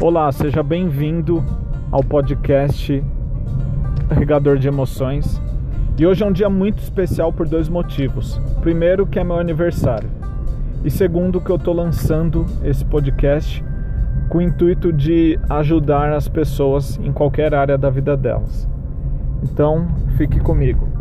Olá, seja bem-vindo ao podcast Regador de Emoções. E hoje é um dia muito especial por dois motivos. Primeiro, que é meu aniversário. E segundo, que eu estou lançando esse podcast com o intuito de ajudar as pessoas em qualquer área da vida delas. Então, fique comigo.